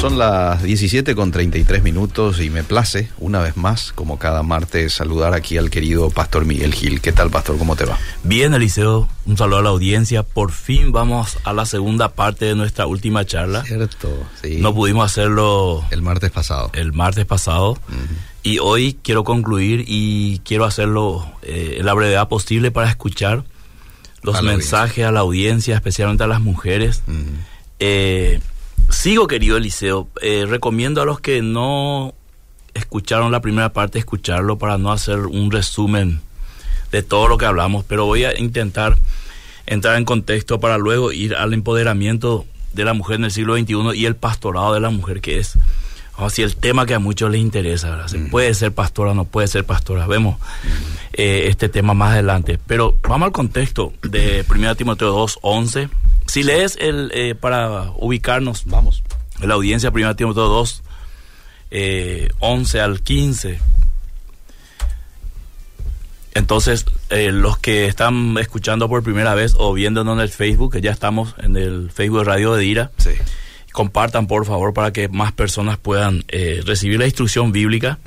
Son las 17 con 33 minutos y me place, una vez más, como cada martes, saludar aquí al querido Pastor Miguel Gil. ¿Qué tal, Pastor? ¿Cómo te va? Bien, Eliseo. Un saludo a la audiencia. Por fin vamos a la segunda parte de nuestra última charla. Cierto, sí. No pudimos hacerlo el martes pasado. El martes pasado. Y hoy quiero concluir y quiero hacerlo eh, en la brevedad posible para escuchar los A mensajes a la audiencia, especialmente a las mujeres. Eh, sigo, querido Eliseo. Eh, recomiendo a los que no escucharon la primera parte, escucharlo para no hacer un resumen de todo lo que hablamos, pero voy a intentar entrar en contexto para luego ir al empoderamiento de la mujer en el siglo XXI y el pastorado de la mujer, que es así el tema que a muchos les interesa. ¿verdad? ¿Se puede ser pastora, no puede ser pastora? Vemos eh, este tema más adelante. Pero vamos al contexto de 1 Timoteo 2, 11. Si lees el, eh, para ubicarnos, Vamos. en la audiencia 1 Timoteo 2, eh, 11 al 15. Entonces, eh, los que están escuchando por primera vez o viéndonos en el Facebook, que ya estamos en el Facebook de Radio de Dira, Sí. compartan por favor para que más personas puedan eh, recibir la instrucción bíblica.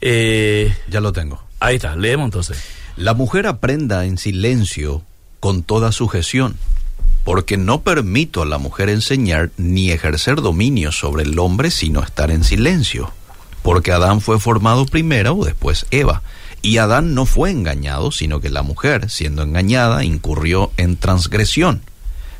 Eh, Ya lo tengo. ahí está, leemos entonces. La mujer aprenda en silencio con toda sujeción, porque no permito a la mujer enseñar ni ejercer dominio sobre el hombre sino estar en silencio, porque Adán fue formado primero o después Eva, y Adán no fue engañado, sino que la mujer, siendo engañada, incurrió en transgresión.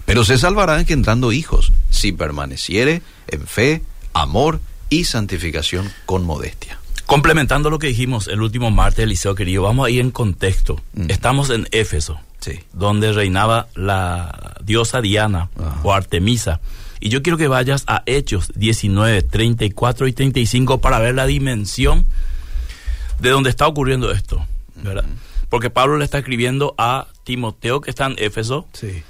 Pero se salvará engendrando hijos, si permaneciere en fe, amor y santificación con modestia. Complementando lo que dijimos el último martes, Eliseo querido, vamos a ir en contexto. Mm. Estamos en Éfeso, Sí. donde reinaba la diosa Diana Ajá. o Artemisa. Y yo quiero que vayas a Hechos 19, 34 y 35 para ver la dimensión de donde está ocurriendo esto. ¿verdad? Porque Pablo le está escribiendo a Timoteo que está en Éfeso Sí.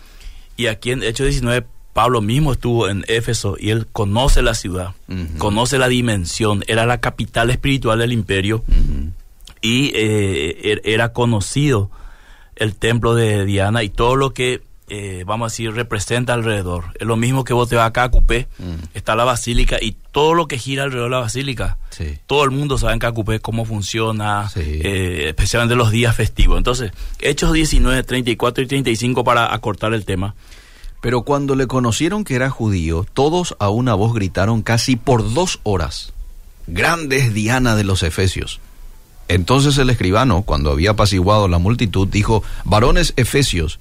y aquí en Hechos 19 Pablo mismo estuvo en Éfeso y él conoce la ciudad, conoce la dimensión, era la capital espiritual del imperio y eh, er- era conocido el templo de Diana y todo lo que, eh, vamos a decir, representa alrededor. Es lo mismo que vos te vas acá a Cupé, está la basílica y todo lo que gira alrededor de la basílica. Sí. Todo el mundo sabe en Cacupé cómo funciona, Sí. eh, especialmente los días festivos. Entonces, Hechos 19, 34 y 35 para acortar el tema. Pero cuando le conocieron que era judío, todos a una voz gritaron casi por dos horas, Grande es Diana de los Efesios. Entonces el escribano, cuando había apaciguado la multitud, dijo, Varones Efesios,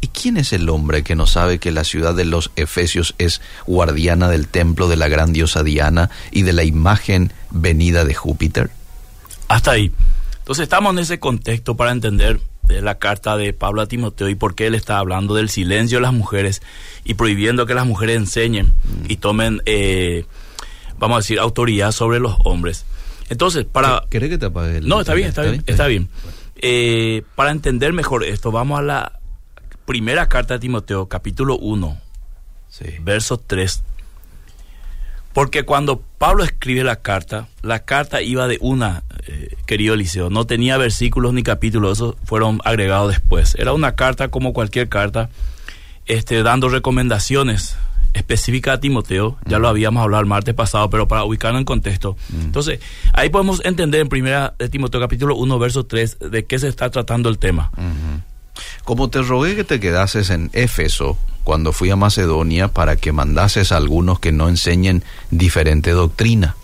¿y quién es el hombre que no sabe que la ciudad de los Efesios es guardiana del templo de la gran diosa Diana y de la imagen venida de Júpiter? Hasta ahí. Entonces estamos en ese contexto para entender la carta de Pablo a Timoteo y por qué él está hablando del silencio de las mujeres y prohibiendo que las mujeres enseñen y tomen, eh, vamos a decir, autoridad sobre los hombres. Entonces, para... ¿Querés que te apague el- No, está bien, está bien, está bien. Eh, para entender mejor esto, vamos a la primera carta de Timoteo, capítulo 1, Sí. verso 3. Porque cuando Pablo escribe la carta, la carta iba de una, eh, querido Eliseo, no tenía versículos ni capítulos, esos fueron agregados después. Era una carta como cualquier carta, este, dando recomendaciones específicas a Timoteo, ya lo habíamos hablado el martes pasado, pero para ubicarlo en contexto. Entonces, ahí podemos entender en primera de Timoteo capítulo 1, verso 3, de qué se está tratando el tema. Como te rogué que te quedases en Éfeso cuando fui a Macedonia para que mandases a algunos que no enseñen diferente doctrina,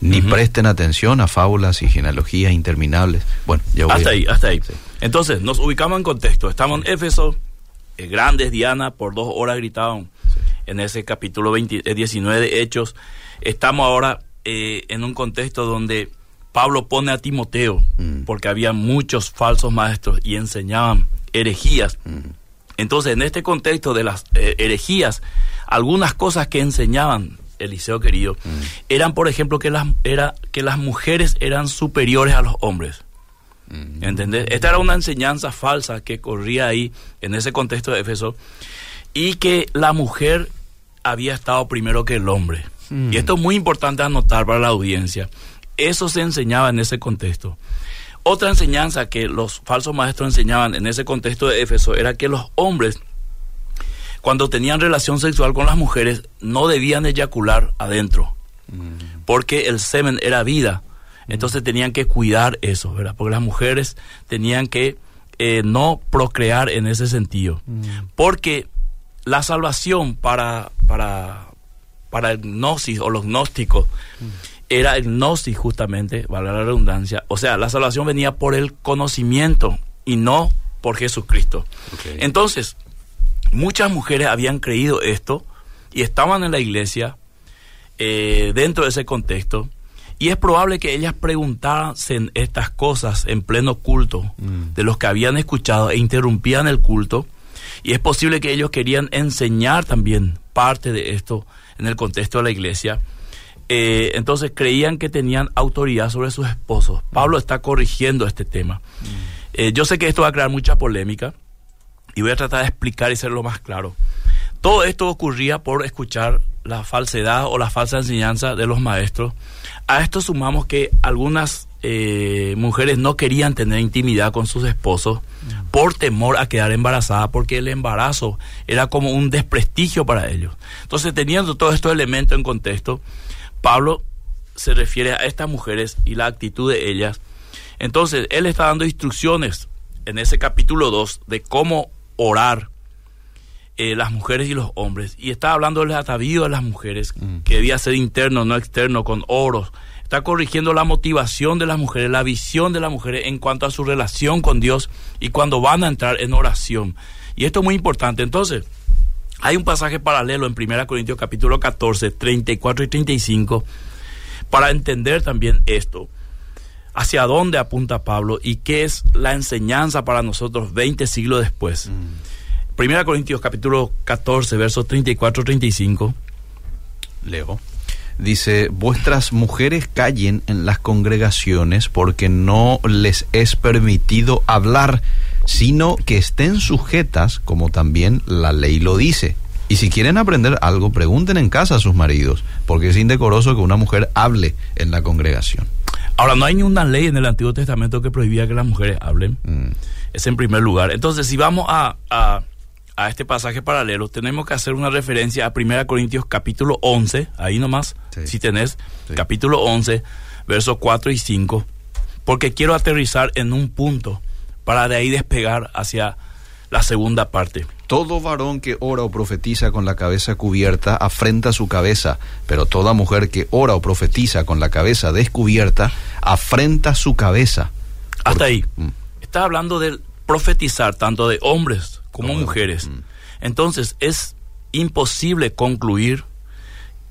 ni presten atención a fábulas y genealogías interminables. Bueno, ya voy Hasta a- ahí, hasta ahí. Sí. Entonces, nos ubicamos en contexto. Estamos en Éfeso, eh, grandes Diana, por dos horas gritaban en ese capítulo 20 eh, 19 de Hechos. Estamos ahora eh, en un contexto donde Pablo pone a Timoteo, Mm. porque había muchos falsos maestros y enseñaban herejías. Entonces, en este contexto de las eh, herejías, algunas cosas que enseñaban, Eliseo querido, eran, por ejemplo, que las, era, que las mujeres eran superiores a los hombres. ¿Entendés? Esta era una enseñanza falsa que corría ahí en ese contexto de Éfeso y que la mujer había estado primero que el hombre. Y esto es muy importante anotar para la audiencia. Eso se enseñaba en ese contexto. Otra enseñanza que los falsos maestros enseñaban en ese contexto de Éfeso era que los hombres cuando tenían relación sexual con las mujeres, no debían eyacular adentro, mm. porque el semen era vida. Entonces tenían que cuidar eso, ¿verdad? Porque las mujeres tenían que eh, no procrear en ese sentido. Mm. Porque la salvación para, para, para el gnosis o los gnósticos mm. era el gnosis justamente, vale la redundancia. O sea, la salvación venía por el conocimiento y no por Jesucristo. Entonces, muchas mujeres habían creído esto y estaban en la iglesia eh, dentro de ese contexto y es probable que ellas preguntasen estas cosas en pleno culto mm. de los que habían escuchado e interrumpían el culto. Y es posible que ellos querían enseñar también parte de esto en el contexto de la iglesia. Eh, entonces creían que tenían autoridad sobre sus esposos. Pablo está corrigiendo este tema. Mm. Eh, yo sé que esto va a crear mucha polémica y voy a tratar de explicar y lo más claro. Todo esto ocurría por escuchar la falsedad o la falsa enseñanza de los maestros. A esto sumamos que algunas eh, mujeres no querían tener intimidad con sus esposos por temor a quedar embarazadas, porque el embarazo era como un desprestigio para ellos. Entonces, teniendo todos estos elementos en contexto, Pablo se refiere a estas mujeres y la actitud de ellas. Entonces, él está dando instrucciones en ese capítulo 2 de cómo orar eh, las mujeres y los hombres. Y está hablando del atavío de las mujeres, mm. que debía ser interno, no externo, con oros. Está corrigiendo la motivación de las mujeres, la visión de las mujeres en cuanto a su relación con Dios y cuando van a entrar en oración. Y esto es muy importante. Entonces, hay un pasaje paralelo en 1 Corintios capítulo 14, 34 y 35, para entender también esto. Hacia dónde apunta Pablo y qué es la enseñanza para nosotros 20 siglos después. Mm. Primera Corintios capítulo 14, versos 34-35. Leo. Dice, vuestras mujeres callen en las congregaciones porque no les es permitido hablar, sino que estén sujetas como también la ley lo dice. Y si quieren aprender algo, pregunten en casa a sus maridos, porque es indecoroso que una mujer hable en la congregación. Ahora, no hay ninguna ley en el Antiguo Testamento que prohibía que las mujeres hablen. Mm. Es en primer lugar. Entonces, si vamos a a este pasaje paralelo, tenemos que hacer una referencia a 1 Corintios capítulo 11, ahí nomás, si tenés, capítulo 11, versos 4 y 5, porque quiero aterrizar en un punto para de ahí despegar hacia la segunda parte. Todo varón que ora o profetiza con la cabeza cubierta afrenta su cabeza, pero toda mujer que ora o profetiza con la cabeza descubierta afrenta su cabeza. Hasta ahí. Mm. Está hablando del profetizar tanto de hombres como mujeres. Mm. Entonces es imposible concluir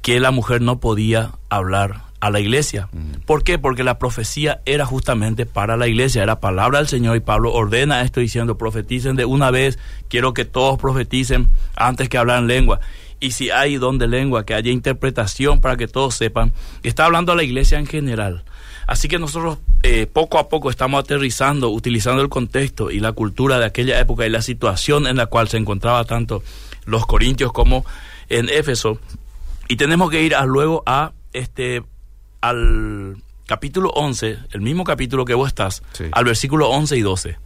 que la mujer no podía hablar a la iglesia. Mm. ¿Por qué? Porque la profecía era justamente para la iglesia, era palabra del Señor y Pablo ordena esto diciendo, profeticen de una vez, quiero que todos profeticen antes que hablan lengua. Y si hay don de lengua, que haya interpretación para que todos sepan. Está hablando a la iglesia en general. Así que nosotros eh, poco a poco estamos aterrizando, utilizando el contexto y la cultura de aquella época y la situación en la cual se encontraba tanto los corintios como en Éfeso. Y tenemos que ir a, luego a este al capítulo 11, el mismo capítulo que vos estás, al versículo 11 y 12.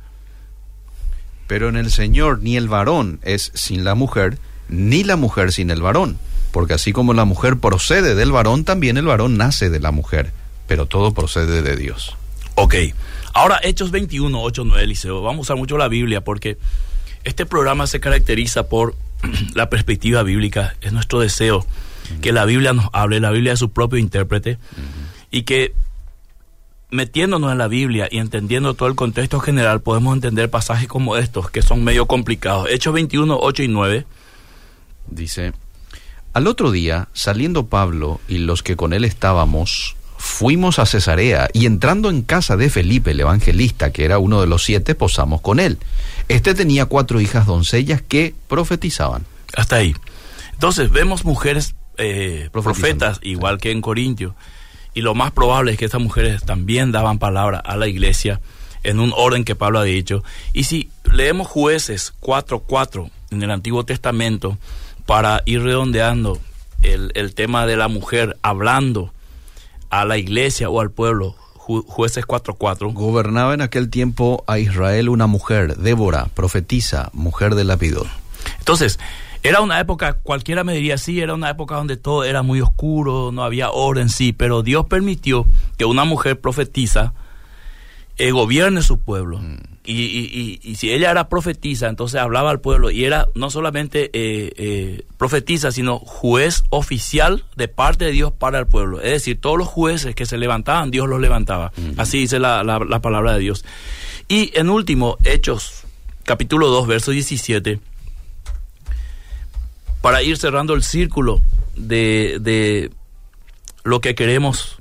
Pero en el Señor ni el varón es sin la mujer, ni la mujer sin el varón, porque así como la mujer procede del varón, también el varón nace de la mujer pero todo procede de Dios. Ok, ahora Hechos 21, 8, 9, Eliseo. Vamos a usar mucho la Biblia porque este programa se caracteriza por la perspectiva bíblica. Es nuestro deseo que la Biblia nos hable, la Biblia es su propio intérprete y que metiéndonos en la Biblia y entendiendo todo el contexto general podemos entender pasajes como estos que son medio complicados. Hechos 21, 8 y 9. Dice, al otro día, saliendo Pablo y los que con él estábamos, fuimos a Cesarea y entrando en casa de Felipe el evangelista, que era uno de los siete, posamos con él. Este tenía cuatro hijas doncellas que profetizaban. Hasta ahí. Entonces vemos mujeres eh, profetas, igual que en Corintio, y lo más probable es que estas mujeres también daban palabra a la iglesia en un orden que Pablo ha dicho. Y si leemos jueces 4.4 en el Antiguo Testamento, para ir redondeando el, el tema de la mujer hablando, a la iglesia o al pueblo. jueces 4.4. Gobernaba en aquel tiempo a Israel una mujer, Débora, profetisa, mujer de Lapidot. Entonces, Era una época, cualquiera me diría, sí, era una época donde todo era muy oscuro, no había orden, sí, pero Dios permitió que una mujer profetiza eh, gobierne su pueblo. Mm. Y, y, y, si ella era profetisa, entonces hablaba al pueblo y era no solamente eh, eh, profetisa, sino juez oficial de parte de Dios para el pueblo. Es decir, todos los jueces que se levantaban, Dios los levantaba. Mm. Así dice la, la, la palabra de Dios. Y en último, Hechos, capítulo 2, verso 17 para ir cerrando el círculo de, de lo que queremos,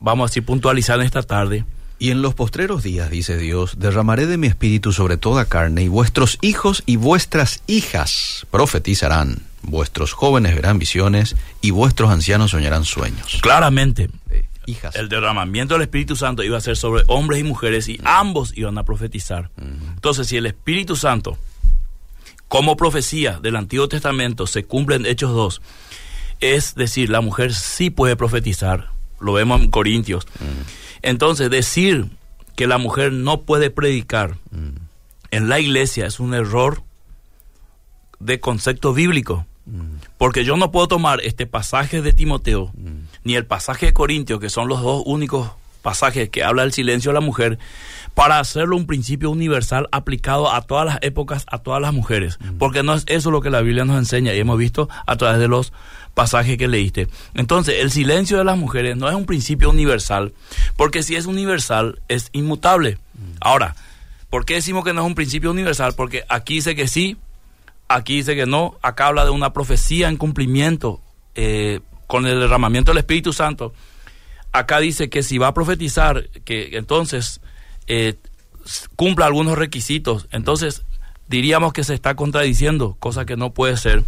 vamos a decir, puntualizar en esta tarde. Y en los postreros días, dice Dios, derramaré de mi espíritu sobre toda carne, y vuestros hijos y vuestras hijas profetizarán, vuestros jóvenes verán visiones, y vuestros ancianos soñarán sueños. Claramente, hijas. el derramamiento del Espíritu Santo iba a ser sobre hombres y mujeres, y ambos iban a profetizar. Entonces, si el Espíritu Santo como profecía del Antiguo Testamento se cumple en Hechos 2, es decir, la mujer sí puede profetizar, lo vemos en Corintios. Mm. Entonces, decir que la mujer no puede predicar mm. en la iglesia es un error de concepto bíblico. Mm. Porque yo no puedo tomar este pasaje de Timoteo, ni el pasaje de Corintios, que son los dos únicos pasajes que habla del silencio de la mujer, para hacerlo un principio universal aplicado a todas las épocas, a todas las mujeres. Mm. Porque no es eso lo que la Biblia nos enseña y hemos visto a través de los pasajes que leíste. Entonces, el silencio de las mujeres no es un principio universal, porque si es universal, es inmutable. Mm. Ahora, ¿por qué decimos que no es un principio universal? Porque aquí dice que sí, aquí dice que no, acá habla de una profecía en cumplimiento eh, con el derramamiento del Espíritu Santo. Acá dice que si va a profetizar, que entonces eh, cumpla algunos requisitos. Entonces, diríamos que se está contradiciendo, cosa que no puede ser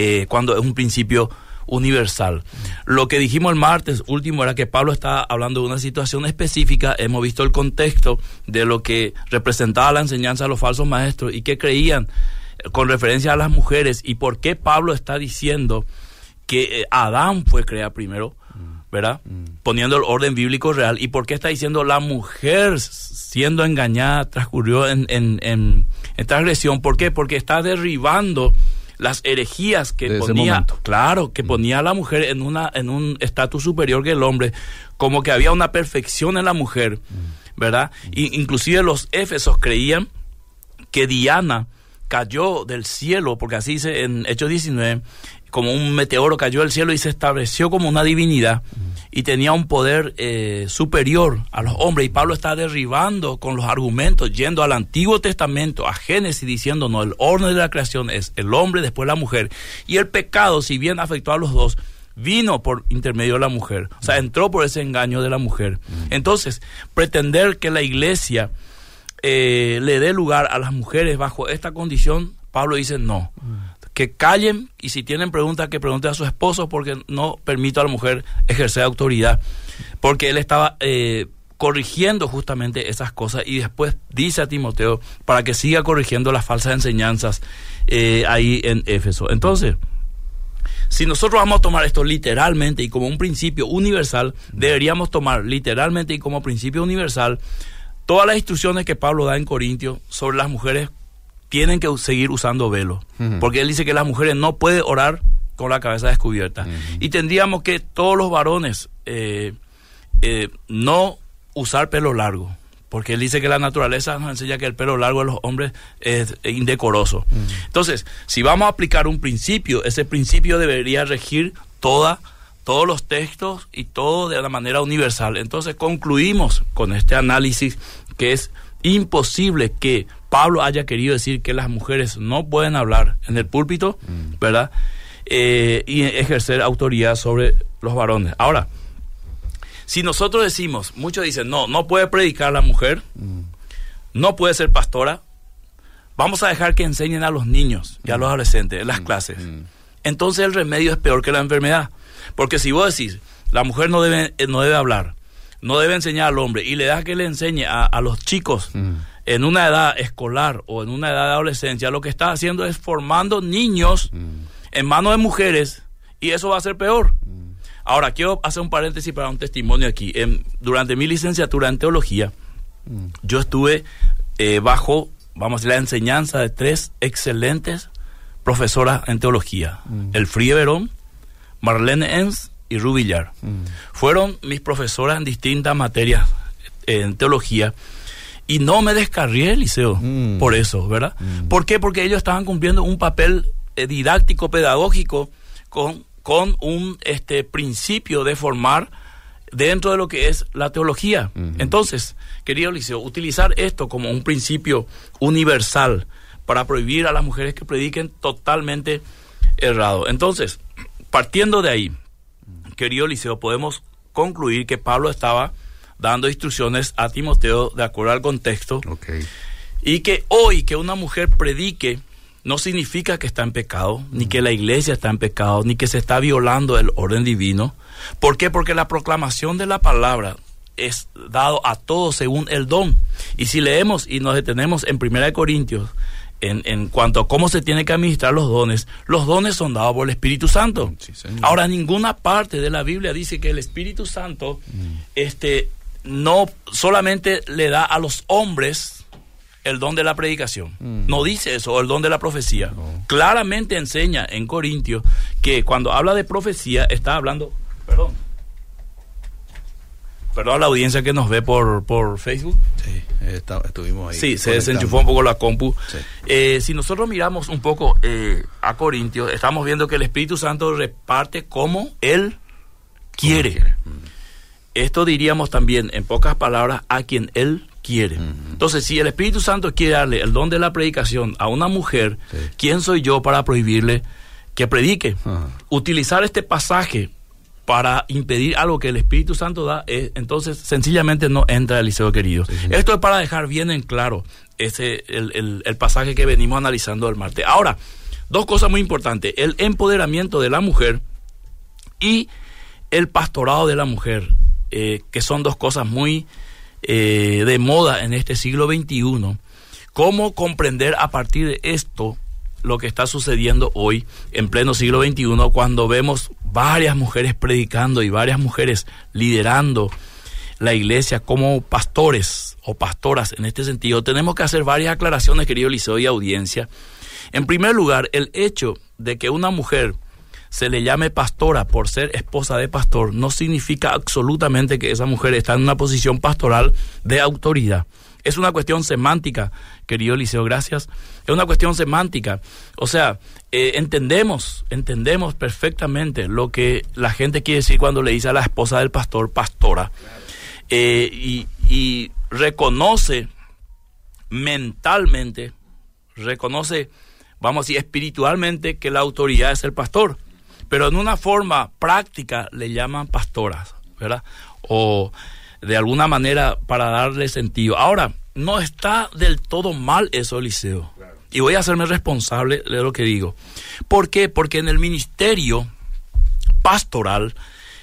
eh, cuando es un principio universal. Lo que dijimos el martes último era que Pablo está hablando de una situación específica, hemos visto el contexto de lo que representaba la enseñanza de los falsos maestros y que creían con referencia a las mujeres y por qué Pablo está diciendo que eh, Adán fue creado primero ¿verdad? Mm. Poniendo el orden bíblico real. ¿Y por qué está diciendo la mujer siendo engañada transcurrió en, en, en, transgresión? ¿Por qué? Porque está derribando las herejías que ponía, claro, que mm. ponía a la mujer en una en un estatus superior que el hombre, como que había una perfección en la mujer, mm. ¿verdad? Y, inclusive los éfesos creían que Diana cayó del cielo, porque así dice en Hechos 19, como un meteoro cayó del cielo y se estableció como una divinidad y tenía un poder eh, superior a los hombres. Y Pablo está derribando con los argumentos, yendo al Antiguo Testamento, a Génesis, diciendo, no, el orden de la creación es el hombre, después la mujer. Y el pecado, si bien afectó a los dos, vino por intermedio de la mujer. O sea, entró por ese engaño de la mujer. Entonces, pretender que la iglesia eh, le dé lugar a las mujeres bajo esta condición, Pablo dice no que callen y si tienen preguntas que pregunten a su esposo porque no permito a la mujer ejercer autoridad. Porque él estaba eh, corrigiendo justamente esas cosas y después dice a Timoteo para que siga corrigiendo las falsas enseñanzas eh, ahí en Éfeso. Entonces, si nosotros vamos a tomar esto literalmente y como un principio universal, deberíamos tomar literalmente y como principio universal todas las instrucciones que Pablo da en Corintios sobre las mujeres tienen que seguir usando velo. Porque él dice que las mujeres no pueden orar con la cabeza descubierta. Y tendríamos que todos los varones eh, eh, no usar pelo largo. Porque él dice que la naturaleza nos enseña que el pelo largo de los hombres es indecoroso. Entonces, si vamos a aplicar un principio, ese principio debería regir toda, todos los textos y todo de una manera universal. Entonces concluimos con este análisis que es imposible que Pablo haya querido decir que las mujeres no pueden hablar en el púlpito, mm. ¿verdad? Eh, y ejercer autoridad sobre los varones. Ahora, si nosotros decimos, muchos dicen, no, no puede predicar la mujer, mm. no puede ser pastora, vamos a dejar que enseñen a los niños y a los mm. adolescentes en las clases. Entonces el remedio es peor que la enfermedad. Porque si vos decís, la mujer no debe, eh, no debe hablar, no debe enseñar al hombre y le das que le enseñe a, a los chicos en una edad escolar o en una edad de adolescencia, lo que está haciendo es formando niños mm. en manos de mujeres y eso va a ser peor. Mm. Ahora, quiero hacer un paréntesis para un testimonio aquí. durante mi licenciatura en teología, mm. yo estuve eh, bajo, vamos a decir, la enseñanza de tres excelentes profesoras en teología, el Frie Verón, Marlene Enz y Rubillar. Fueron mis profesoras en distintas materias eh, en teología y no me descarrié el liceo Mm. por eso, ¿verdad? Mm. ¿Por qué? Porque ellos estaban cumpliendo un papel eh, didáctico, pedagógico, con, con un este, principio de formar dentro de lo que es la teología. Entonces, querido Liceo, utilizar esto como un principio universal para prohibir a las mujeres que prediquen totalmente errado. Entonces, partiendo de ahí, querido Liceo, podemos concluir que Pablo estaba dando instrucciones a Timoteo de acuerdo al contexto y que hoy que una mujer predique no significa que está en pecado, ni que la iglesia está en pecado, ni que se está violando el orden divino. ¿Por qué? Porque la proclamación de la palabra es dado a todos según el don. Y si leemos y nos detenemos en 1 Corintios, en, en cuanto a cómo se tienen que administrar los dones, los dones son dados por el Espíritu Santo. Sí. Ahora, ninguna parte de la Biblia dice que el Espíritu Santo este, no solamente le da a los hombres el don de la predicación. Mm. No dice eso, el don de la profecía. No. Claramente enseña en Corintios que cuando habla de profecía está hablando, perdón, perdón a la audiencia que nos ve por, por Facebook. Sí, está- estuvimos ahí. Sí, se desenchufó un poco la compu. Sí. Eh, si nosotros miramos un poco eh, a Corintios, estamos viendo que el Espíritu Santo reparte como Él quiere. quiere. Mm. Esto diríamos también, en pocas palabras, a quien Él quiere. Entonces, si el Espíritu Santo quiere darle el don de la predicación a una mujer, Sí. ¿quién soy yo para prohibirle que predique? Utilizar este pasaje para impedir algo que el Espíritu Santo da, es- entonces sencillamente no entra el liceo querido. Sí. Esto es para dejar bien en claro ese, el, el- el pasaje que venimos analizando el martes. Ahora, dos cosas muy importantes. El empoderamiento de la mujer y el pastorado de la mujer, eh, que son dos cosas muy eh, de moda en este siglo XXI. ¿Cómo comprender a partir de esto lo que está sucediendo hoy en pleno siglo XXI cuando vemos varias mujeres predicando y varias mujeres liderando la iglesia como pastores o pastoras en este sentido? Tenemos que hacer varias aclaraciones, querido Liceo y audiencia. En primer lugar, el hecho de que una mujer se le llame pastora por ser esposa de pastor no significa absolutamente que esa mujer está en una posición pastoral de autoridad. Es una cuestión semántica, querido Liceo, gracias. Es una cuestión semántica. O sea, eh, entendemos, entendemos perfectamente lo que la gente quiere decir cuando le dice a la esposa del pastor pastora. Eh, y, y reconoce mentalmente, reconoce, vamos a decir, espiritualmente que la autoridad es el pastor, pero en una forma práctica le llaman pastoras, ¿verdad? O de alguna manera para darle sentido. Ahora, no está del todo mal eso, Eliseo. Y voy a hacerme responsable de lo que digo. ¿Por qué? Porque en el ministerio pastoral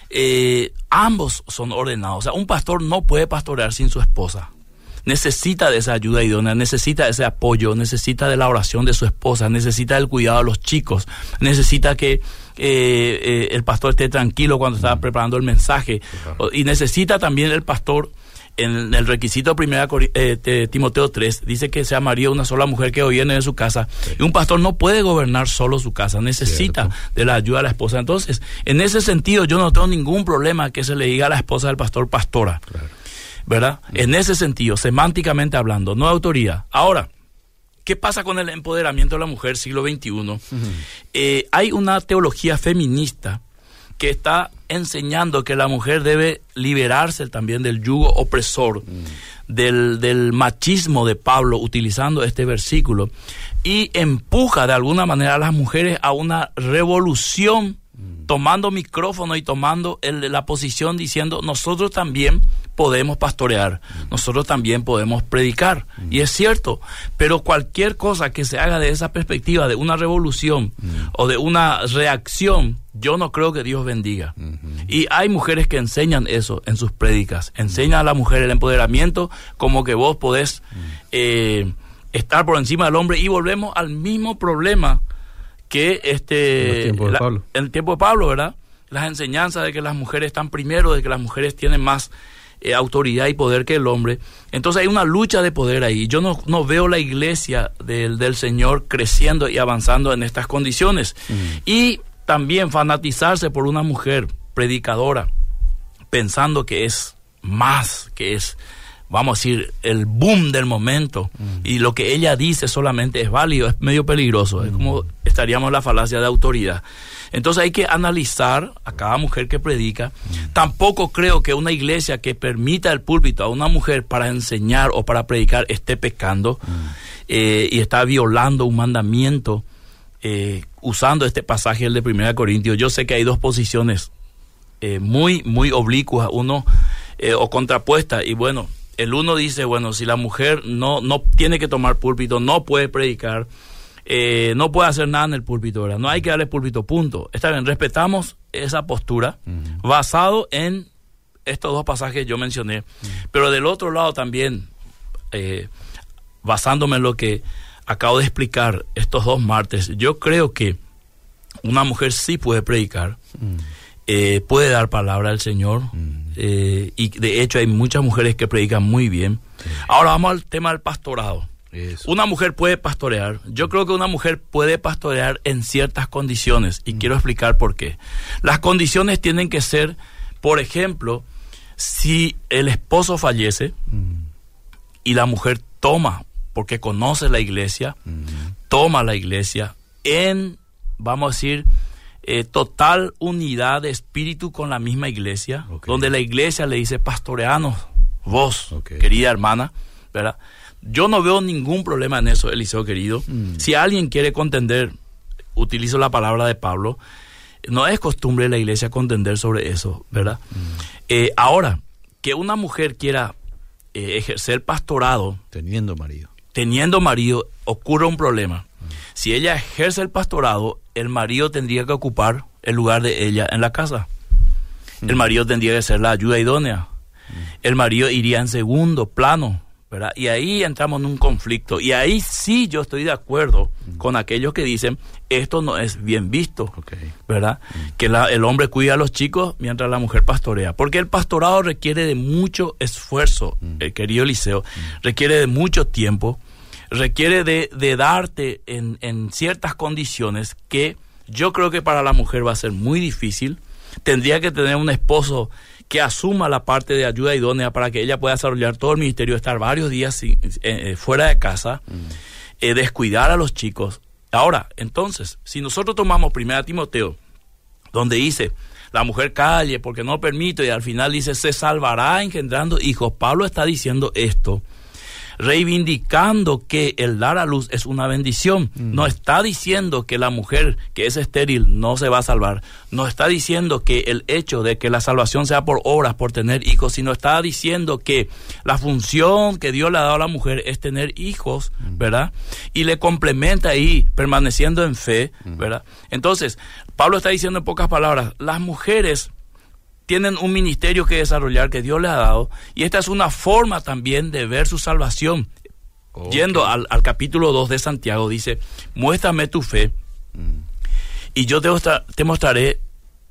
eh, ambos son ordenados. O sea, un pastor no puede pastorear sin su esposa necesita de esa ayuda idónea, necesita de ese apoyo, necesita de la oración de su esposa, necesita del cuidado de los chicos, necesita que eh, eh, el pastor esté tranquilo cuando está preparando el mensaje Claro. y necesita también el pastor en el requisito primera eh, de Timoteo 3 dice que sea María una sola mujer que viene de su casa y un pastor no puede gobernar solo su casa necesita Cierto. de la ayuda de la esposa entonces en ese sentido yo no tengo ningún problema que se le diga a la esposa del pastor pastora Claro. ¿Verdad? En ese sentido, semánticamente hablando, no autoridad. Ahora, ¿qué pasa con el empoderamiento de la mujer siglo XXI? Eh, hay una teología feminista que está enseñando que la mujer debe liberarse también del yugo opresor, del, del machismo de Pablo, utilizando este versículo, y empuja de alguna manera a las mujeres a una revolución, tomando micrófono y tomando el- la posición diciendo, nosotros también podemos pastorear, nosotros también podemos predicar. Y es cierto, pero cualquier cosa que se haga de esa perspectiva, de una revolución o de una reacción, yo no creo que Dios bendiga. Y hay mujeres que enseñan eso en sus prédicas, enseñan a la mujer el empoderamiento como que vos podés eh, estar por encima del hombre y volvemos al mismo problema que este En de la- Pablo. en el tiempo de Pablo, ¿verdad? Las enseñanzas de que las mujeres están primero, de que las mujeres tienen más eh, autoridad y poder que el hombre. Entonces hay una lucha de poder ahí. Yo no, no veo la iglesia del, del, Señor creciendo y avanzando en estas condiciones. Mm. Y también fanatizarse por una mujer predicadora, pensando que es más, que es vamos a decir, el boom del momento y lo que ella dice solamente es válido, es medio peligroso, es como estaríamos en la falacia de autoridad. Entonces hay que analizar a cada mujer que predica. Tampoco creo que una iglesia que permita el púlpito a una mujer para enseñar o para predicar esté pecando eh, y está violando un mandamiento eh, usando este pasaje el de 1 Corintios. Yo sé que hay dos posiciones eh, muy, muy oblicuas, uno o contrapuesta y bueno, el uno dice, bueno, si la mujer no, no tiene que tomar púlpito, no puede predicar, eh, no puede hacer nada en el púlpito, ¿verdad? No hay que darle púlpito, punto. Está bien, respetamos esa postura basado en estos dos pasajes que yo mencioné. Pero del otro lado también, eh, basándome en lo que acabo de explicar estos dos martes, yo creo que una mujer sí puede predicar, eh, puede dar palabra al Señor, eh, y de hecho hay muchas mujeres que predican muy bien. Ahora vamos al tema del pastorado. Una mujer puede pastorear. Yo creo que una mujer puede pastorear en ciertas condiciones y mm. quiero explicar por qué. Las condiciones tienen que ser, por ejemplo, si el esposo fallece mm. y la mujer toma, porque conoce la iglesia, mm. toma la iglesia en, vamos a decir, eh, total unidad de espíritu con la misma iglesia, donde la iglesia le dice, pastoreanos, vos, querida hermana, ¿verdad? Yo no veo ningún problema en eso, Eliseo querido. Mm. Si alguien quiere contender, utilizo la palabra de Pablo, no es costumbre de la iglesia contender sobre eso, ¿verdad? Mm. Eh, ahora, que una mujer quiera eh, ejercer pastorado. Teniendo marido. Teniendo marido, ocurre un problema. Mm. Si ella ejerce el pastorado, el marido tendría que ocupar el lugar de ella en la casa. El marido tendría que ser la ayuda idónea. El marido iría en segundo plano, ¿verdad? Y ahí entramos en un conflicto. Y ahí sí yo estoy de acuerdo mm. con aquellos que dicen, esto no es bien visto, ¿verdad? Mm. Que el hombre cuida a los chicos mientras la mujer pastorea. Porque el pastorado requiere de mucho esfuerzo, el querido Eliseo, requiere de mucho tiempo requiere de, de darte en, en, ciertas condiciones que yo creo que para la mujer va a ser muy difícil. Tendría que tener un esposo que asuma la parte de ayuda idónea para que ella pueda desarrollar todo el ministerio, estar varios días eh, eh, fuera de casa, mm. eh, descuidar a los chicos. Ahora, entonces, si nosotros tomamos 1 Timoteo, donde dice, la mujer calle porque no permite y al final dice, se salvará engendrando hijos, Pablo está diciendo esto reivindicando que el dar a luz es una bendición. Mm. No está diciendo que la mujer que es estéril no se va a salvar. No está diciendo que el hecho de que la salvación sea por obras, por tener hijos, sino está diciendo que la función que Dios le ha dado a la mujer es tener hijos, mm. ¿verdad? Y le complementa ahí, permaneciendo en fe, mm. ¿verdad? Entonces, Pablo está diciendo en pocas palabras, las mujeres tienen un ministerio que desarrollar que Dios les ha dado y esta es una forma también de ver su salvación. Yendo al, capítulo 2 de Santiago, dice, muéstrame tu fe mm. y yo te, te, mostraré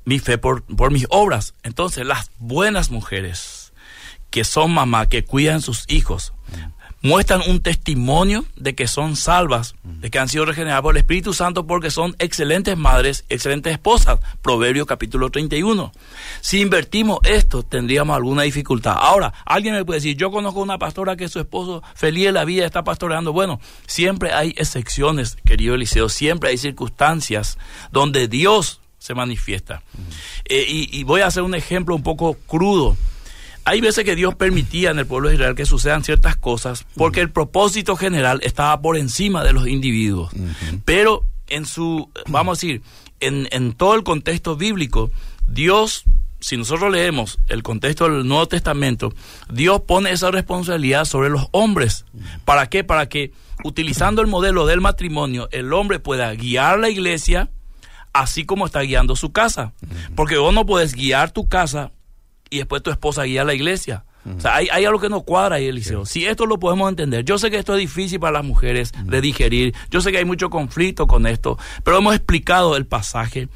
mi fe por, por mis obras. Entonces, las buenas mujeres que son mamá, que cuidan sus hijos, mm muestran un testimonio de que son salvas, de que han sido regeneradas por el Espíritu Santo porque son excelentes madres, excelentes esposas. Proverbios capítulo 31. Si invertimos esto, tendríamos alguna dificultad. Ahora, alguien me puede decir, yo conozco una pastora que su esposo feliz de la vida está pastoreando. Bueno, siempre hay excepciones, querido Eliseo, siempre hay circunstancias donde Dios se manifiesta. Eh, y voy a hacer un ejemplo un poco crudo hay veces que Dios permitía en el pueblo de Israel que sucedan ciertas cosas porque el propósito general estaba por encima de los individuos. Pero en su, vamos a decir, en, en todo el contexto bíblico, Dios si nosotros leemos el contexto del Nuevo Testamento, Dios pone esa responsabilidad sobre los hombres. ¿Para qué? Para que utilizando el modelo del matrimonio, el hombre pueda guiar la iglesia así como está guiando su casa. Porque vos no puedes guiar tu casa y después tu esposa guía a la iglesia. O sea, hay, algo que no cuadra ahí, Eliseo. Si esto lo podemos entender, yo sé que esto es difícil para las mujeres de digerir, yo sé que hay mucho conflicto con esto, pero hemos explicado el pasaje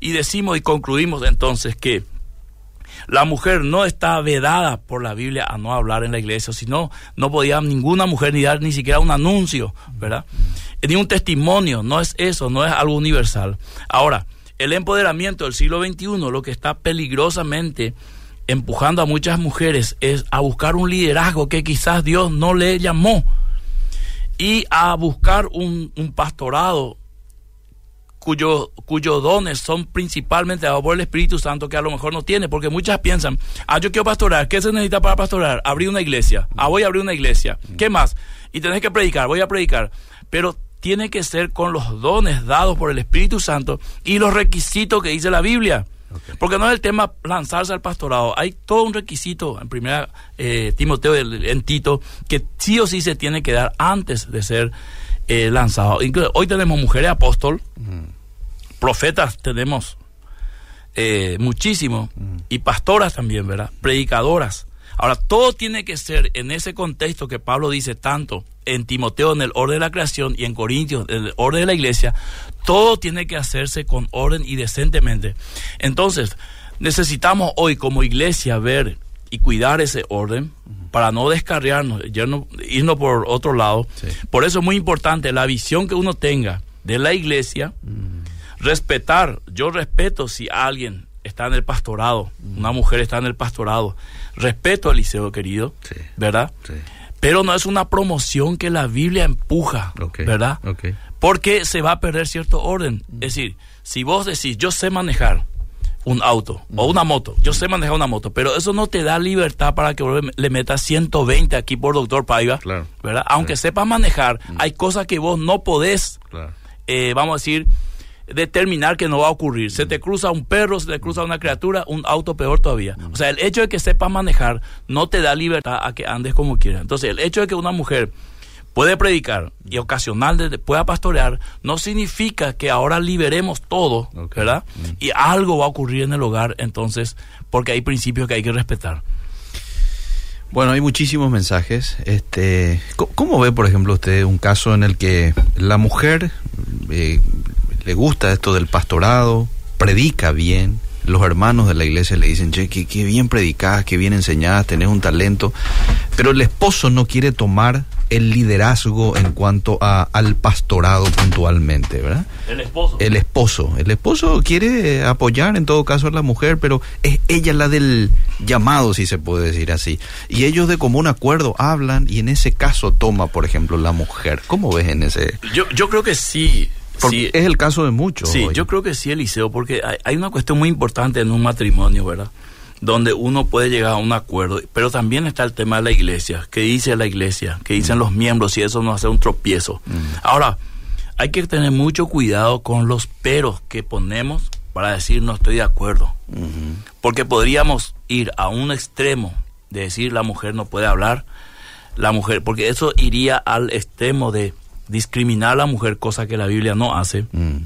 y decimos y concluimos entonces que La mujer no está vedada por la Biblia a no hablar en la iglesia, sino no podía ninguna mujer ni dar ni siquiera un anuncio, ¿verdad? Ni un testimonio, no es eso, no es algo universal. Ahora, el empoderamiento del siglo XXI lo que está peligrosamente empujando a muchas mujeres es a buscar un liderazgo que quizás Dios no le llamó y a buscar un, un pastorado cuyo, cuyos dones son principalmente dados por el Espíritu Santo que a lo mejor no tiene, porque muchas piensan, ah, yo quiero pastorar, ¿qué se necesita para pastorar? Abrir una iglesia, ah, voy a abrir una iglesia, ¿qué más? Y tenés que predicar, voy a predicar, pero tiene que ser con los dones dados por el Espíritu Santo y los requisitos que dice la Biblia. Porque no es el tema lanzarse al pastorado. Hay todo un requisito en primera eh, Timoteo, en Tito, que sí o sí se tiene que dar antes de ser eh, lanzado. hoy tenemos mujeres apóstol, profetas tenemos eh, muchísimo, y pastoras también, ¿verdad? Predicadoras. Ahora, todo tiene que ser en ese contexto que Pablo dice tanto en Timoteo, en el orden de la creación, y en Corintios, en el orden de la iglesia, todo tiene que hacerse con orden y decentemente. Entonces, necesitamos hoy como iglesia ver y cuidar ese orden para no descarriarnos, irnos por otro lado. Por eso es muy importante la visión que uno tenga de la iglesia, respetar, yo respeto si alguien está en el pastorado, una mujer está en el pastorado, respeto al liceo querido, ¿verdad? Pero no es una promoción que la Biblia empuja, ¿verdad? Porque se va a perder cierto orden. Es decir, si vos decís, yo sé manejar un auto o una moto, yo sé manejar una moto, pero eso no te da libertad para que le metas 120 aquí por doctor Paiva, ¿verdad? Aunque sepas manejar, hay cosas que vos no podés, eh, vamos a decir, determinar que no va a ocurrir. Se te cruza un perro, se te cruza una criatura, un auto peor todavía. O sea, el hecho de que sepas manejar no te da libertad a que andes como quieras. Entonces, el hecho de que una mujer puede predicar y ocasional pueda pastorear, no significa que ahora liberemos todo, ¿verdad? Y algo va a ocurrir en el hogar, entonces, porque hay principios que hay que respetar. Bueno, hay muchísimos mensajes. Este, ¿Cómo ve, por ejemplo, usted un caso en el que la mujer eh, le gusta esto del pastorado, predica bien, los hermanos de la iglesia le dicen, che, qué, bien predicás, qué bien enseñás, tenés un talento, pero el esposo no quiere tomar el liderazgo en cuanto a, al pastorado puntualmente, ¿verdad? El esposo. El esposo. El esposo quiere apoyar en todo caso a la mujer, pero es ella la del llamado, si se puede decir así. Y ellos de común acuerdo hablan y en ese caso toma, por ejemplo, la mujer. ¿Cómo ves en ese? Yo, yo creo que sí sí, es el caso de muchos. Sí, yo creo que sí, Eliseo, porque hay, una cuestión muy importante en un matrimonio, ¿verdad? Donde uno puede llegar a un acuerdo, pero también está el tema de la iglesia. ¿Qué dice la iglesia? ¿Qué dicen mm. los miembros? Si eso no hace un tropiezo. Mm. Ahora, hay que tener mucho cuidado con los peros que ponemos para decir no estoy de acuerdo. Porque podríamos ir a un extremo de decir la mujer no puede hablar, la mujer, porque eso iría al extremo de discriminar a la mujer, cosa que la Biblia no hace. Mm.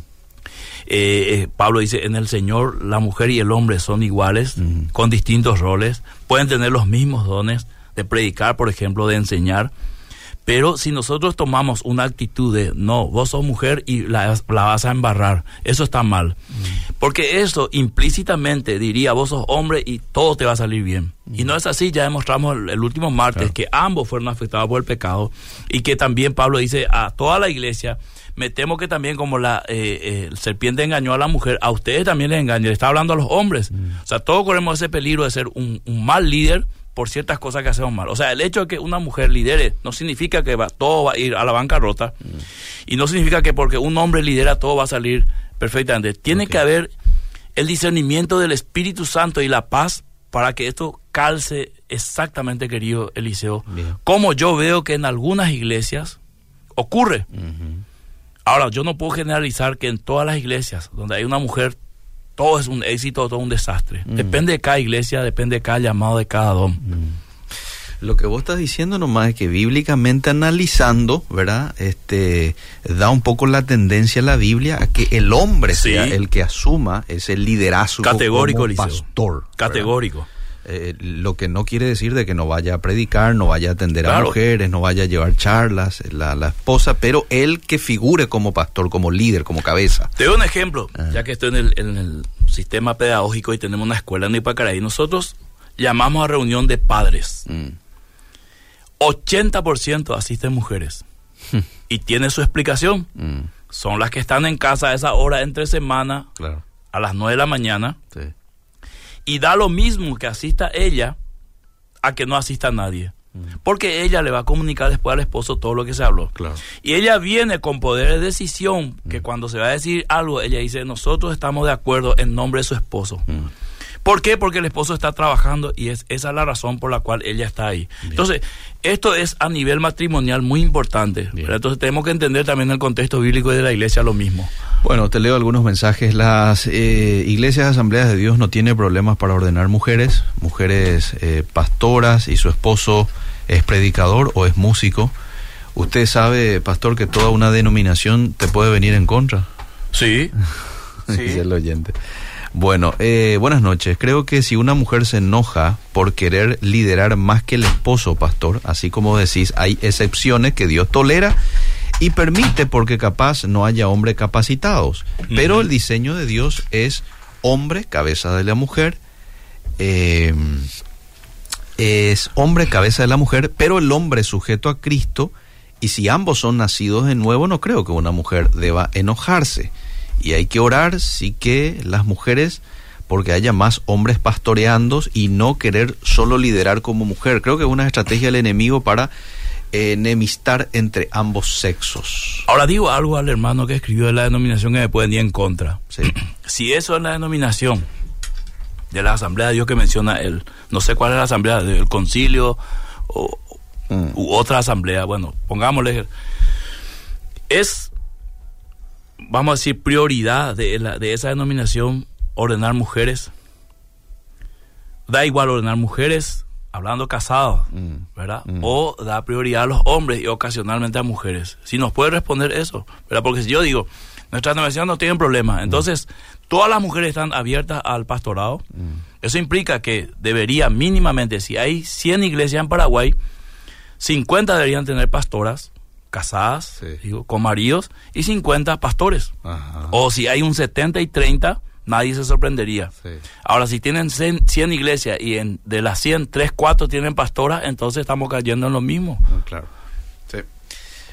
Eh, eh, Pablo dice, en el Señor la mujer y el hombre son iguales, mm. con distintos roles, pueden tener los mismos dones de predicar, por ejemplo, de enseñar, pero si nosotros tomamos una actitud de, no, vos sos mujer y la, vas a embarrar, eso está mal. Mm. Porque eso implícitamente diría, vos sos hombre y todo te va a salir bien. Y no es así, ya demostramos el, último martes que ambos fueron afectados por el pecado y que también Pablo dice a toda la iglesia, me temo que también como la eh, eh, serpiente engañó a la mujer, a ustedes también les engaña, le está hablando a los hombres. Mm. O sea, todos corremos ese peligro de ser un, un mal líder por ciertas cosas que hacemos mal. O sea, el hecho de que una mujer lidere no significa que va, todo va a ir a la bancarrota mm. y no significa que porque un hombre lidera todo va a salir perfectamente. Tiene que haber el discernimiento del Espíritu Santo y la paz para que esto calce exactamente, querido Eliseo, como yo veo que en algunas iglesias ocurre. Ahora, yo no puedo generalizar que en todas las iglesias donde hay una mujer todo es un éxito, todo un desastre. Mm. Depende de cada iglesia, depende de cada llamado de cada don. Mm. Lo que vos estás diciendo nomás es que bíblicamente analizando, ¿verdad? Este da un poco la tendencia a la Biblia a que el hombre sea el que asuma ese liderazgo categórico como pastor. Categórico. Eh, lo que no quiere decir de que no vaya a predicar, no vaya a atender a mujeres, no vaya a llevar charlas, la, la, esposa, pero él que figure como pastor, como líder, como cabeza. Te doy un ejemplo, ya que estoy en el, sistema pedagógico y tenemos una escuela en Ipacaraí. Nosotros llamamos a reunión de padres. 80% asisten mujeres. y tiene su explicación. Son las que están en casa a esa hora entre semana, a las 9 de la mañana. Y da lo mismo que asista ella a que no asista nadie. Porque ella le va a comunicar después al esposo todo lo que se habló. Y ella viene con poder de decisión, que cuando se va a decir algo, ella dice, nosotros estamos de acuerdo en nombre de su esposo. ¿Por qué? Porque el esposo está trabajando y es esa es la razón por la cual ella está ahí. Entonces, esto es a nivel matrimonial muy importante. Entonces, tenemos que entender también el contexto bíblico de la iglesia lo mismo. Bueno, te leo algunos mensajes. Las eh, iglesias asambleas de Dios no tienen problemas para ordenar mujeres, mujeres eh, pastoras y su esposo es predicador o es músico. Usted sabe, pastor, que toda una denominación te puede venir en contra. Sí. sí. el oyente. Bueno, eh, buenas noches. Creo que si una mujer se enoja por querer liderar más que el esposo, pastor, así como decís, hay excepciones que Dios tolera y permite porque capaz no haya hombres capacitados. Pero el diseño de Dios es hombre, cabeza de la mujer, eh, es hombre, cabeza de la mujer, pero el hombre sujeto a Cristo. Y si ambos son nacidos de nuevo, no creo que una mujer deba enojarse y hay que orar sí que las mujeres porque haya más hombres pastoreando y no querer solo liderar como mujer. Creo que es una estrategia del enemigo para enemistar entre ambos sexos. Ahora digo algo al hermano que escribió de la denominación que me pueden ir en contra. Sí. Si eso es la denominación de la Asamblea de Dios que menciona él, no sé cuál es la Asamblea, del Concilio o, mm. u otra Asamblea, bueno, pongámosle, es vamos a decir, prioridad de, la, de esa denominación ordenar mujeres. Da igual ordenar mujeres hablando casados, mm, ¿verdad? Mm. O da prioridad a los hombres y ocasionalmente a mujeres. Si nos puede responder eso, ¿verdad? Porque si yo digo, nuestra denominación no tiene problema, mm. entonces todas las mujeres están abiertas al pastorado. Eso implica que debería mínimamente, si hay 100 iglesias en Paraguay, 50 deberían tener pastoras casadas, digo, con maridos, y 50 pastores. O si hay un 70 y 30, nadie se sorprendería. Ahora, si tienen 100, iglesias y en, de las 100, 3, 4 tienen pastoras, entonces estamos cayendo en lo mismo. Ah, claro. Sí.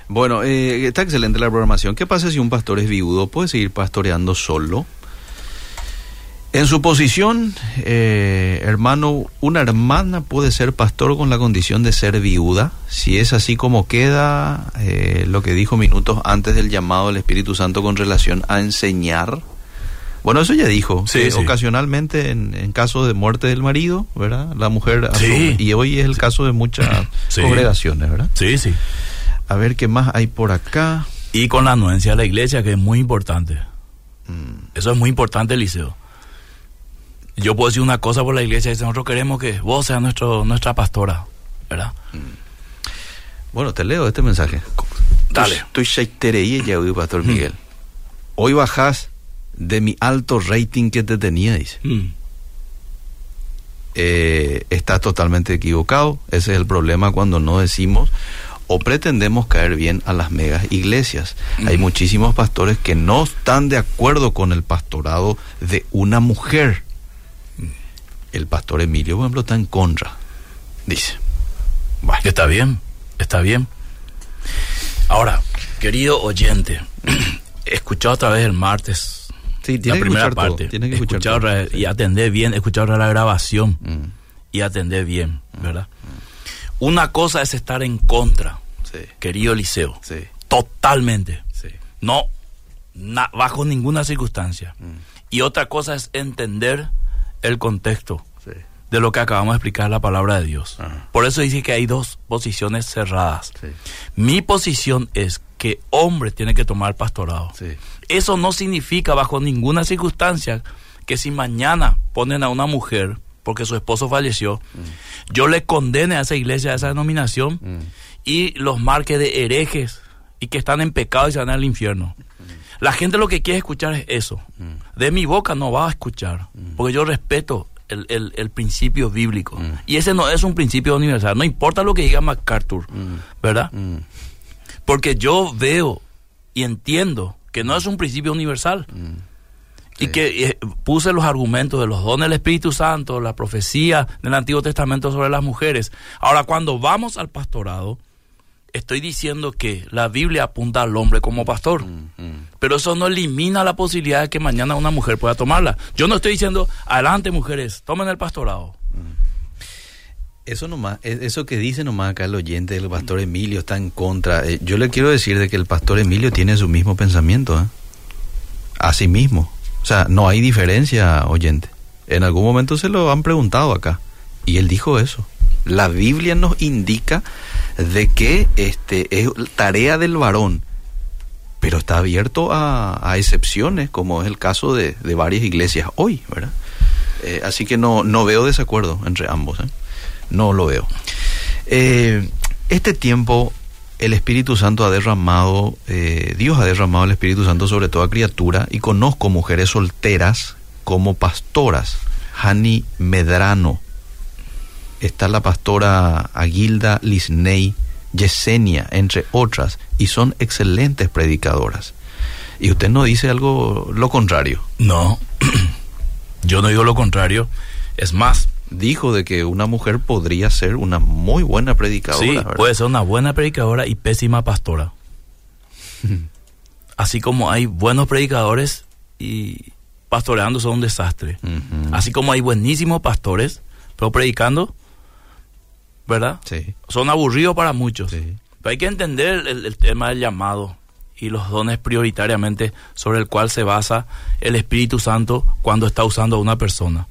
Bueno, eh, está excelente la programación. ¿Qué pasa si un pastor es viudo? ¿Puede seguir pastoreando solo? En su posición, eh, hermano, una hermana puede ser pastor con la condición de ser viuda. Si es así como queda eh, lo que dijo minutos antes del llamado del Espíritu Santo con relación a enseñar. Bueno, eso ya dijo. Sí, Ocasionalmente, en, caso de muerte del marido, ¿verdad? La mujer. Sí. Y hoy es el caso de muchas congregaciones, ¿verdad? Sí, sí. A ver qué más hay por acá. Y con la anuencia de la iglesia, que es muy importante. Mm. Eso es muy importante, Eliseo yo puedo decir una cosa por la iglesia, y nosotros queremos que vos seas nuestro, nuestra pastora, ¿verdad? Mm. Bueno, te leo este mensaje. Dale. Estoy y ya Pastor mm. Miguel. Hoy bajás de mi alto rating que te teníais. Mm. Eh, estás totalmente equivocado. Ese es el problema cuando no decimos o pretendemos caer bien a las megas iglesias. Hay muchísimos pastores que no están de acuerdo con el pastorado de una mujer el pastor Emilio, por ejemplo, está en contra, dice. Bueno. Está bien, está bien. Ahora, querido oyente, escuchado otra vez el martes sí, la primera parte. tiene que escuchar y atender bien, escuchar la grabación mm. y atender bien, mm. ¿verdad? Mm. Una cosa es estar en contra, querido Eliseo. Totalmente. No, bajo ninguna circunstancia. Y otra cosa es entender el contexto de lo que acabamos de explicar la palabra de Dios. Por eso dice que hay dos posiciones cerradas. Mi posición es que hombre tiene que tomar pastorado. Eso no significa bajo ninguna circunstancia que si mañana ponen a una mujer porque su esposo falleció, mm. yo le condene a esa iglesia, a esa denominación mm. y los marque de herejes y que están en pecado y se van al infierno. La gente lo que quiere escuchar es eso. Mm. De mi boca no va a escuchar, mm. porque yo respeto el, principio bíblico. Mm. Y ese no es un principio universal. No importa lo que diga MacArthur, ¿verdad? Porque yo veo y entiendo que no es un principio universal. Y que eh, puse los argumentos de los dones del Espíritu Santo, la profecía del Antiguo Testamento sobre las mujeres. Ahora, cuando vamos al pastorado, estoy diciendo que la Biblia apunta al hombre como pastor. Mm, mm. Pero eso no elimina la posibilidad de que mañana una mujer pueda tomarla. Yo no estoy diciendo, adelante mujeres, tomen el pastorado. Mm. Eso nomás, e, eso que dice nomás acá el oyente del pastor Emilio está en contra. Eh, yo le quiero decir de que el pastor Emilio tiene su mismo pensamiento, ¿eh? a sí mismo. O sea, no hay diferencia, oyente. En algún momento se lo han preguntado acá y él dijo eso. La Biblia nos indica de que este es tarea del varón, pero está abierto a, excepciones, como es el caso de, varias iglesias hoy, ¿verdad? Eh, así que no, no veo desacuerdo entre ambos, ¿eh? no lo veo. Eh, este tiempo el Espíritu Santo ha derramado, Dios ha derramado el Espíritu Santo sobre toda criatura y conozco mujeres solteras como pastoras. Hani Medrano, está la pastora Aguilda Lisney, Yesenia, entre otras, y son excelentes predicadoras. Y usted no dice algo lo contrario. No, yo no digo lo contrario. Es más, dijo de que una mujer podría ser una muy buena predicadora. Sí, puede ser una buena predicadora y pésima pastora. Así como hay buenos predicadores y pastoreando son un desastre. Así como hay buenísimos pastores, pero predicando ¿verdad? Sí. Son aburridos para muchos. Pero hay que entender el, tema del llamado y los dones prioritariamente sobre el cual se basa el Espíritu Santo cuando está usando a una persona.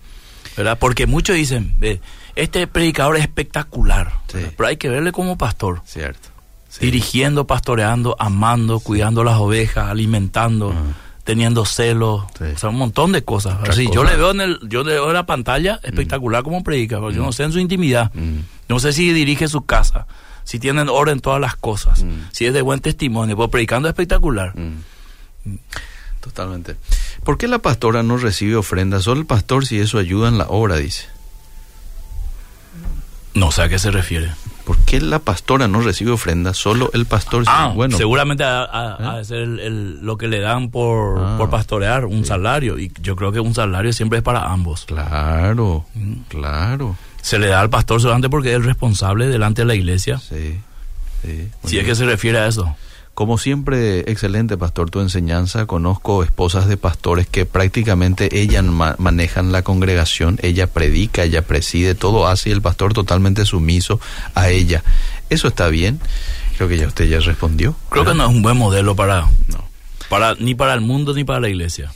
¿verdad? Porque muchos dicen, este predicador es espectacular, pero hay que verle como pastor. Cierto. Dirigiendo, pastoreando, amando, cuidando las ovejas, alimentando teniendo celos, o sea, un montón de cosas. Así, yo le veo en el, yo le veo en la pantalla espectacular como predica, pero yo no sé en su intimidad, no sé si dirige su casa, si tienen orden todas las cosas, si es de buen testimonio, pero predicando espectacular. Totalmente. ¿Por qué la pastora no recibe ofrenda? Solo el pastor si eso ayuda en la obra, dice. No sé a qué se refiere. ¿Por qué la pastora no recibe ofrenda? Solo el pastor. Ah, bueno. seguramente a, ser lo que le dan por, ah, por pastorear, un salario. Y yo creo que un salario siempre es para ambos. Claro, mm. claro. Se le da al pastor solamente porque es el responsable delante de la iglesia. Sí, sí. Si es que se refiere a eso. Como siempre, excelente pastor tu enseñanza. Conozco esposas de pastores que prácticamente ellas manejan la congregación, ella predica, ella preside, todo hace y el pastor totalmente sumiso a ella. ¿Eso está bien? Creo que ya usted ya respondió. Creo que no es un buen modelo para, no. para ni para el mundo ni para la iglesia.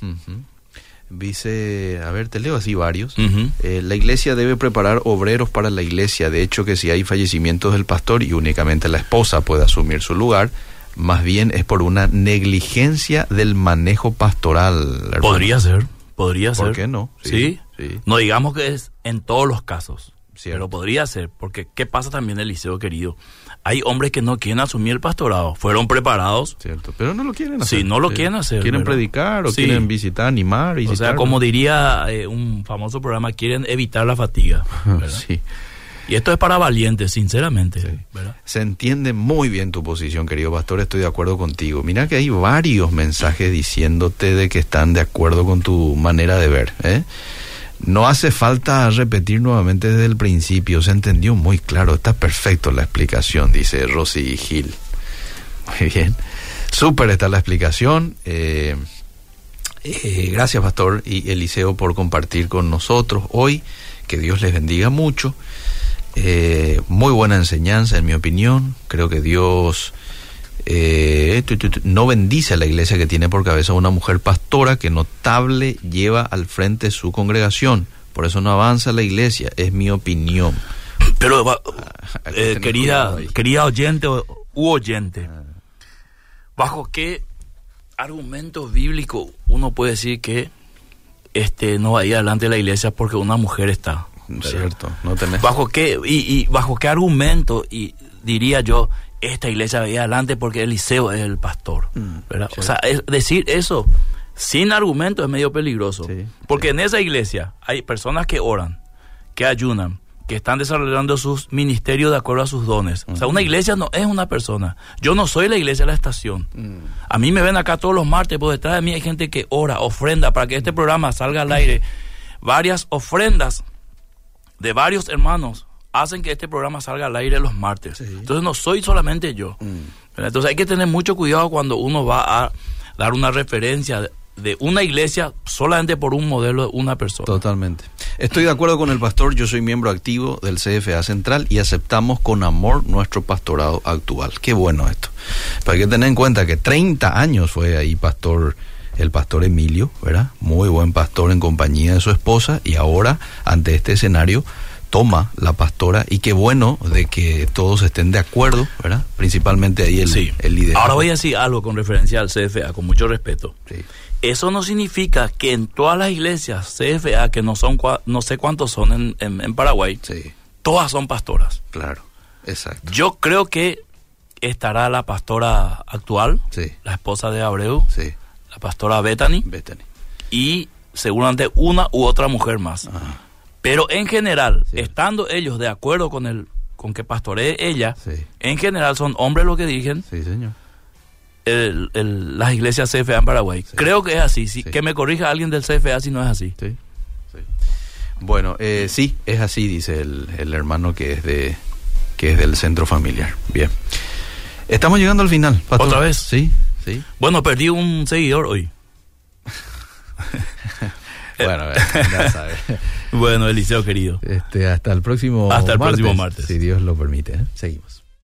Dice, a ver, te leo así varios. Eh, la iglesia debe preparar obreros para la iglesia. De hecho, que si hay fallecimientos del pastor y únicamente la esposa puede asumir su lugar, más bien es por una negligencia del manejo pastoral. Podría ser, podría ser. ¿Por qué no? Sí, No digamos que es en todos los casos, pero podría ser, porque ¿qué pasa también, Eliseo querido? Hay hombres que no quieren asumir el pastorado, fueron preparados. Cierto, pero no lo quieren hacer. Sí, no lo quieren hacer. Quieren predicar o quieren visitar, animar. O sea, como diría eh, un famoso programa, quieren evitar la fatiga. sí. Y esto es para valientes, sinceramente. Se entiende muy bien tu posición, querido pastor, estoy de acuerdo contigo. Mira que hay varios mensajes diciéndote de que están de acuerdo con tu manera de ver. ¿eh? No hace falta repetir nuevamente desde el principio, se entendió muy claro, está perfecto la explicación, dice Rosy Gil. Muy bien, súper está la explicación. Eh, eh, gracias, pastor y Eliseo, por compartir con nosotros hoy. Que Dios les bendiga mucho. Eh, muy buena enseñanza, en mi opinión. Creo que Dios eh, no bendice a la iglesia que tiene por cabeza una mujer pastora que notable lleva al frente su congregación. Por eso no avanza la iglesia, es mi opinión. Pero, ah, eh, querida, querida oyente u oyente, ah. ¿bajo qué argumento bíblico uno puede decir que este no vaya adelante la iglesia porque una mujer está? Cierto, no tenés. ¿Bajo qué, y, bajo qué argumento y diría yo, esta iglesia va adelante porque Eliseo es el pastor? Mm, o sea, decir eso sin argumento es medio peligroso. porque en esa iglesia hay personas que oran, que ayunan, que están desarrollando sus ministerios de acuerdo a sus dones. O sea, una iglesia no es una persona. Yo no soy la iglesia de la estación. A mí me ven acá todos los martes, por detrás de mí hay gente que ora, ofrenda para que este programa salga al aire. Varias ofrendas de varios hermanos hacen que este programa salga al aire los martes. Entonces no soy solamente yo. Entonces hay que tener mucho cuidado cuando uno va a dar una referencia de una iglesia solamente por un modelo de una persona. Totalmente. Estoy de acuerdo con el pastor, yo soy miembro activo del CFA Central y aceptamos con amor nuestro pastorado actual. Qué bueno esto. Pero hay que tener en cuenta que 30 años fue ahí pastor el pastor Emilio, ¿verdad? Muy buen pastor en compañía de su esposa y ahora ante este escenario toma la pastora y qué bueno de que todos estén de acuerdo, ¿verdad? Principalmente ahí el, el líder. Ahora voy a decir algo con referencia al CFA, con mucho respeto. Sí. Eso no significa que en todas las iglesias CFA, que no son no sé cuántos son en, en, Paraguay, sí. todas son pastoras. Claro, exacto. Yo creo que estará la pastora actual, la esposa de Abreu, sí. La pastora Bethany, Bethany, y seguramente una u otra mujer más. Ajá. Pero en general, Sí. estando ellos de acuerdo con el con que pastoree ella, Sí. en general son hombres los que dirigen Sí, señor. el- el- las iglesias CFA en Paraguay. Creo que es así. Sí. Que me corrija alguien del CFA si no es así. Sí. sí. Bueno, eh, sí, es así, dice el, el hermano que es de que es del centro familiar. Bien. Estamos llegando al final. pastor. ¿Otra vez? Sí, sí. Bueno, perdí un seguidor hoy. Bueno, eh, ya sabes. Bueno, Eliseo querido. Este, hasta el próximo Hasta el próximo martes. Si Dios lo permite. ¿eh? Seguimos.